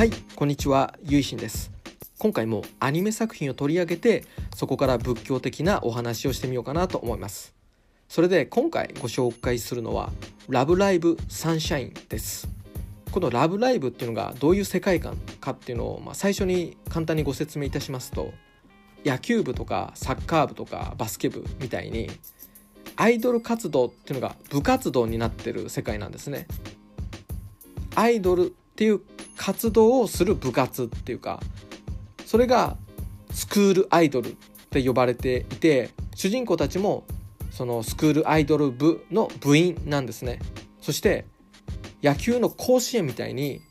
はいこんにちはゆいしんです。今回もアニメ作品を取り上げてそこから仏教的なお話をしてみようかなと思います。それで今回ご紹介するのはラブライブサンシャインです。このラブライブっていうのがどういう世界観かっていうのを、まあ、最初に簡単にご説明いたしますと野球部とかサッカー部とかバスケ部みたいにアイドル活動っていうのが部活動になってる世界なんですね。アイドルっていう活動をする部活っていうかそれがスクールアイドルって呼ばれていて主人公たちもそのスクールアイドル部の部員なんですね。そして野球の甲子園みたいに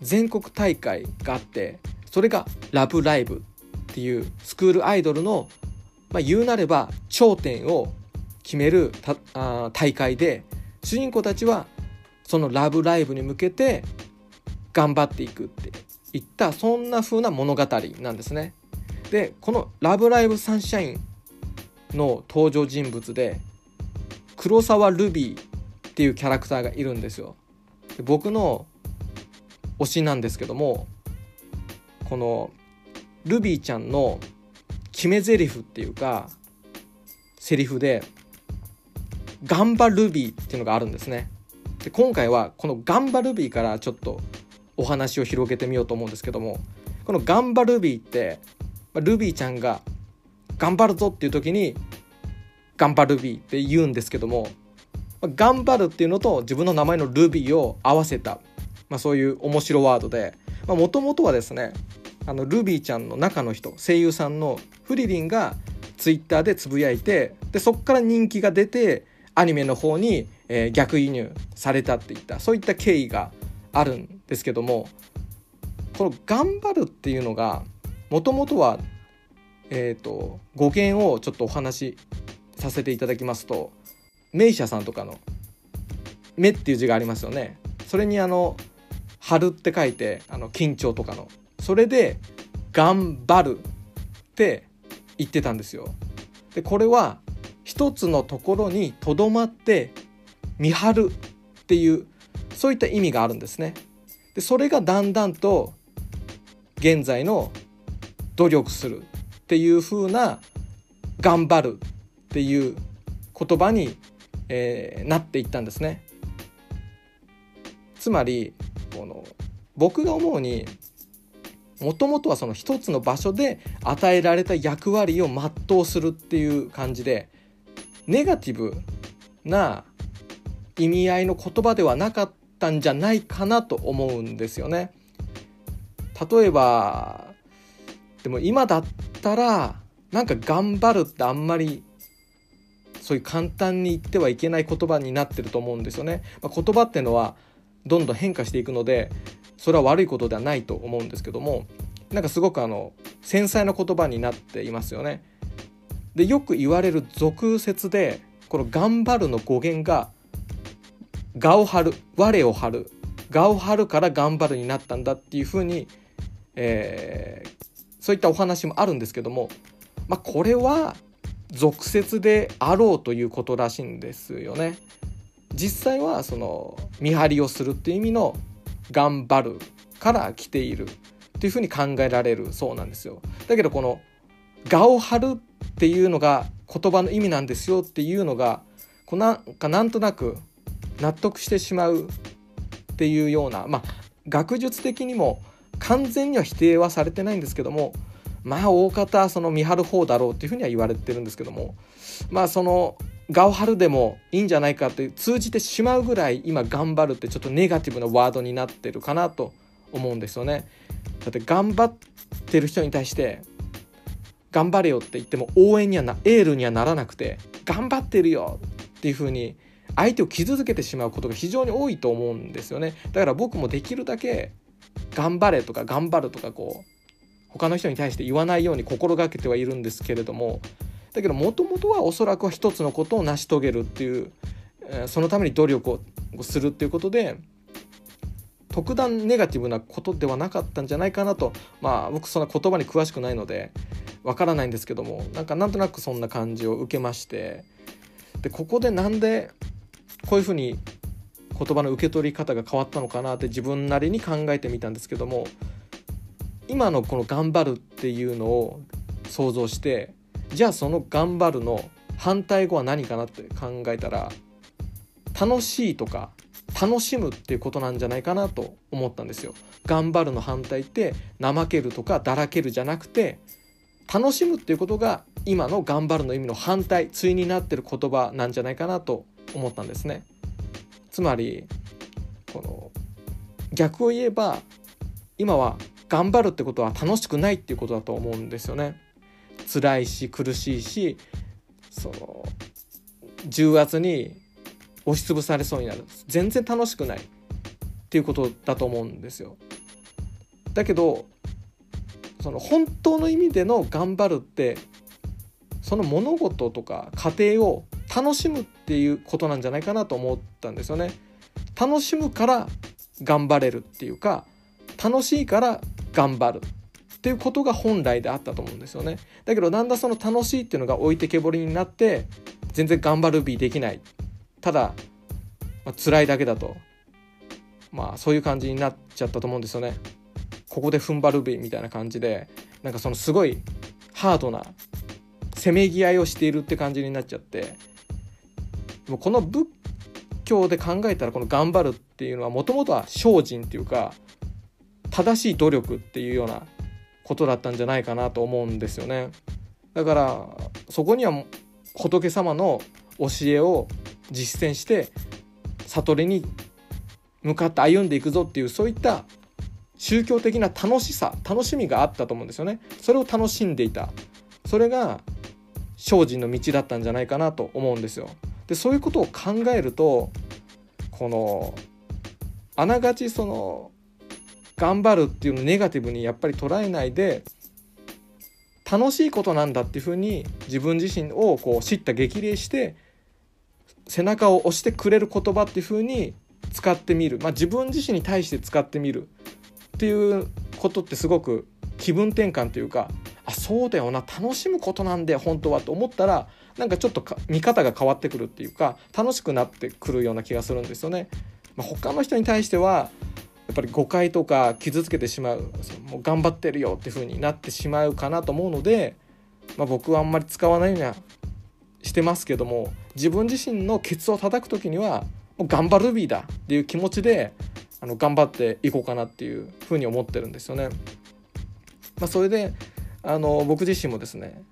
全国大会があってそれがラブライブっていうスクールアイドルの、まあ、言うなれば頂点を決める大会で主人公たちはそのラブライブに向けて頑張っていくっていったそんな風な物語なんですね。でこの「ラブライブサンシャイン」の登場人物で黒沢ルビーっていうキャラクターがいるんですよ。で僕の推しなんですけどもこのルビーちゃんの決め台詞っていうかセリフで「ガンバルビー」っていうのがあるんですね。で今回はこのガンバルビーからちょっとお話を広げてみようと思うんですけどもこのガンバルビーってルビーちゃんが頑張るぞっていう時に頑張ルビーって言うんですけども頑張るっていうのと自分の名前のルビーを合わせた、まあ、そういう面白ワードでもともとはですねあのルビーちゃんの中の人声優さんのフリリンがツイッターでつぶやいてでそこから人気が出てアニメの方に、えー、逆輸入されたっていったそういった経緯があるんですけどもこの「頑張る」っていうのがもともとは、えーと、語源をちょっとお話しさせていただきますと名医者さんとかの「目」っていう字がありますよね。それにあの「春」って書いてあの緊張とかのそれで「頑張る」って言ってたんですよ。でこれは一つのところにとどまって見張るっていうそういった意味があるんですね。でそれがだんだんと現在の努力するっていう風な頑張るっていう言葉に、えー、なっていったんですね。つまりこの僕が思うにもともとはその一つの場所で与えられた役割を全うするっていう感じでネガティブな意味合いの言葉ではなかったんじゃないかなと思うんですよね。例えばでも今だったらなんか頑張るってあんまりそういう簡単に言ってはいけない言葉になってると思うんですよね。まあ、言葉ってのはどんどん変化していくのでそれは悪いことではないと思うんですけどもなんかすごくあの繊細な言葉になっていますよね。でよく言われる俗説でこの「頑張る」の語源が「我を張る」「我を張る」「我を張るから頑張る」になったんだっていうふうに、えー、そういったお話もあるんですけども、まあ、これは俗説であろうということらしいんですよね。実際はその見張りをするっていう意味の「頑張る」から来ているっていうふうに考えられるそうなんですよ。だけどこの「我を張る」っていうのが言葉の意味なんですよっていうのがこうなんかなんとなく納得してしまうっていうようなまあ学術的にも完全には否定はされてないんですけどもまあ大方その見張る方だろうっていうふうには言われてるんですけどもまあそのガオハルでもいいんじゃないかって通じてしまうぐらい今頑張るってちょっとネガティブなワードになってるかなと思うんですよね。だって頑張ってる人に対して頑張れよって言っても応援にはなエールにはならなくて頑張ってるよっていう風に相手を傷つけてしまうことが非常に多いと思うんですよね。だから僕もできるだけ頑張れとか頑張るとかこう他の人に対して言わないように心がけてはいるんですけれどもだけどもともとはおそらくは一つのことを成し遂げるっていうそのために努力をするっていうことで特段ネガティブなことではなかったんじゃないかなとまあ僕そんな言葉に詳しくないのでわからないんですけどもなんかなんとなくそんな感じを受けましてでここでなんでこういうふうに言葉の受け取り方が変わったのかなって自分なりに考えてみたんですけども今のこの「頑張る」っていうのを想像してじゃあその「頑張る」の反対語は何かなって考えたら楽しいとか楽しむっていうことなんじゃないかなと思ったんですよ。頑張るの反対って怠けるとかだらけるじゃなくて楽しむっていうことが今の頑張るの意味の反対対になってる言葉なんじゃないかなと思ったんですね。つまりこの逆を言えば今は頑張るってことは楽しくないっていうことだと思うんですよね。辛いし苦しいしその重圧に押しつぶされそうになる全然楽しくないっていうことだと思うんですよ。だけどその本当の意味での頑張るってその物事とか家庭を楽しむっていうことなんじゃないかなと思ったんですよね。楽しむから頑張れるっていうか楽しいから頑張るっていうことが本来であったと思うんですよね。だけどだんだんその楽しいっていうのが置いてけぼりになって全然頑張る日できないただ、まあ、辛いだけだとまあそういう感じになっちゃったと思うんですよね。ここで踏ん張るべみたいな感じでなんかそのすごいハードなせめぎ合いをしているって感じになっちゃってもこの仏教で考えたらこの頑張るっていうのはもともとは精進っていうか正しい努力っていうようなことだったんじゃないかなと思うんですよね。だからそこには仏様の教えを実践して悟りに向かって歩んでいくぞっていうそういった宗教的な楽しさ楽しみがあったと思うんですよね。それを楽しんでいた。それが精進の道だったんじゃないかなと思うんですよ。でそういうことを考えるとこのあながちその頑張るっていうのをネガティブにやっぱり捉えないで楽しいことなんだっていうふうに自分自身をこう知った激励して背中を押してくれる言葉っていうふうに使ってみる、まあ、自分自身に対して使ってみる。っていうことってすごく気分転換というかあそうだよな楽しむことなんだよ本当はと思ったらなんかちょっと見方が変わってくるっていうか楽しくなってくるような気がするんですよね。まあ、他の人に対してはやっぱり誤解とか傷つけてしまうもう頑張ってるよっていう風になってしまうかなと思うので、まあ、僕はあんまり使わないようにはしてますけども自分自身のケツを叩く時にはもう頑張るビーだっていう気持ちであの頑張っていこうかなっていうふうに思ってるんですよね。まあ、それであの僕自身もですね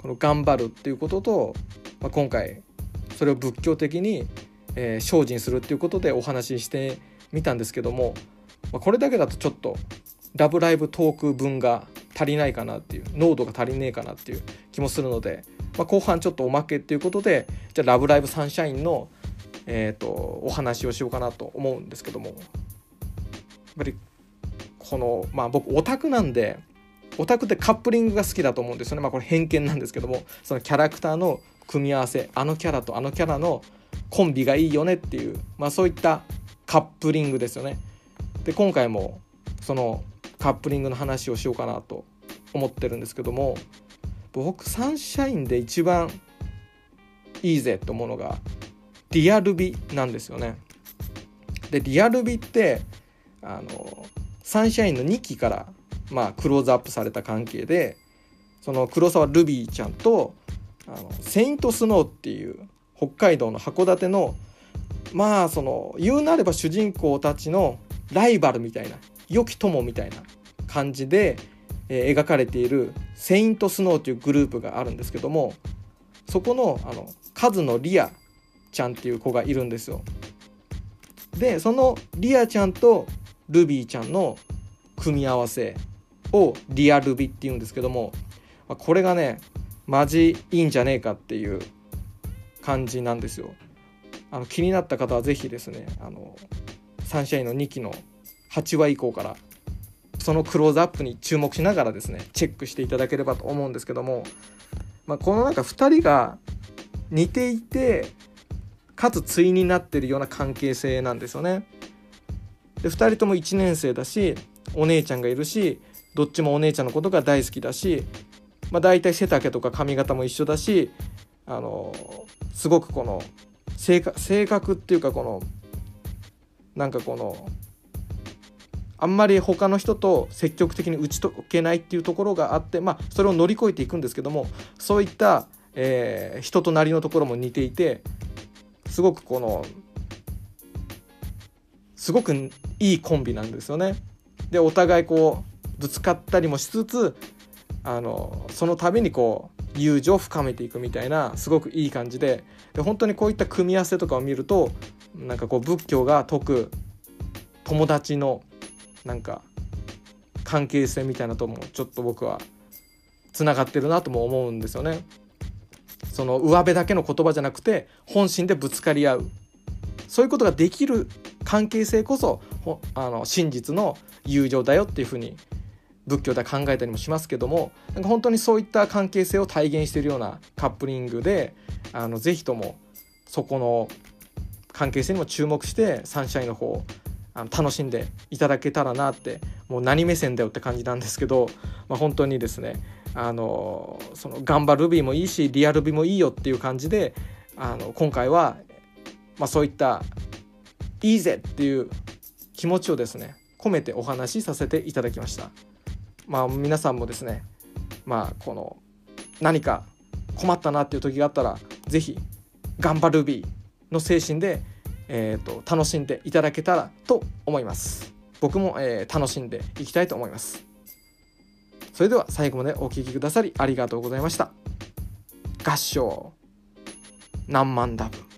この頑張るっていうことと、まあ、今回それを仏教的に、えー、精進するっていうことでお話ししてみたんですけども、まあ、これだけだとちょっと「ラブライブ!」トーク分が足りないかなっていう濃度が足りねえかなっていう気もするので、まあ、後半ちょっとおまけっていうことでじゃあ「ラブライブサンシャインの」えーと、お話をしようかなと思うんですけどもやっぱりこのまあ僕オタクなんでオタクってカップリングが好きだと思うんですよね。まあこれ偏見なんですけども。そのキャラクターの組み合わせ。あのキャラとあのキャラのコンビがいいよねっていう、まあ、そういったカップリングですよね。で今回もそのカップリングの話をしようかなと思ってるんですけども。僕サンシャインで一番いいぜと思うのがリアル美なんですよね。でリアル美ってあのサンシャインの2期からまあクローズアップされた関係でその黒沢ルビーちゃんとあのセイントスノーっていう北海道の函館のまあその言うなれば主人公たちのライバルみたいな良き友みたいな感じで、えー、描かれているセイントスノーというグループがあるんですけどもそこのあのカズのリアちゃんっていう子がいるんですよ。でそのリアちゃんとルビーちゃんの組み合わせをリアルビっていうんですけどもこれがねマジいいんじゃねえかっていう感じなんですよ。あの気になった方は是非ですねあのサンシャインの2期の8話以降からそのクローズアップに注目しながらですねチェックしていただければと思うんですけども、まあ、このなんか2人が似ていてかつ対になってるような関係性なんですよね。で2人とも1年生だしお姉ちゃんがいるしどっちもお姉ちゃんのことが大好きだし、まあ、大体背丈とか髪型も一緒だしあのすごくこの性格性格っていうかこのなんかこのあんまり他の人と積極的に打ち解けないっていうところがあって、まあ、それを乗り越えていくんですけどもそういった、えー、人となりのところも似ていてすごくこのすごくいいコンビなんですよね。でお互いこうぶつかったりもしつつあのその度にこう友情を深めていくみたいなすごくいい感じでで本当にこういった組み合わせとかを見るとなんかこう仏教が説く友達のなんか関係性みたいなともちょっと僕はつながってるなとも思うんですよね。その上辺だけの言葉じゃなくて本心でぶつかり合うそういうことができる関係性こそあの真実の友情だよっていうふうに仏教では考えたりもしますけどもなんか本当にそういった関係性を体現しているようなカップリングであのぜひともそこの関係性にも注目してサンシャインの方あの楽しんでいただけたらなってもう何目線だよって感じなんですけど、まあ、本当にですねあのそのガンバルビーもいいしリアルビーもいいよっていう感じであの今回は、まあ、そういったいいぜっていう気持ちをですね込めてお話しさせていただきました。まあ、皆さんもですねまあこの何か困ったなっていう時があったら是非頑張るビーの精神で、えーと、楽しんでいただけたらと思います。僕も、えー、楽しんでいきたいと思います。それでは最後までお聴きくださりありがとうございました。合唱何万ダブ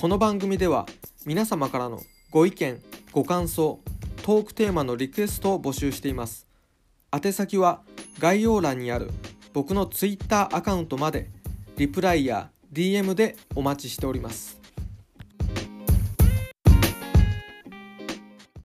この番組では皆様からのご意見ご感想トークテーマのリクエストを募集しています。宛先は概要欄にある僕の Twitter アカウントまでリプライや DM でお待ちしております。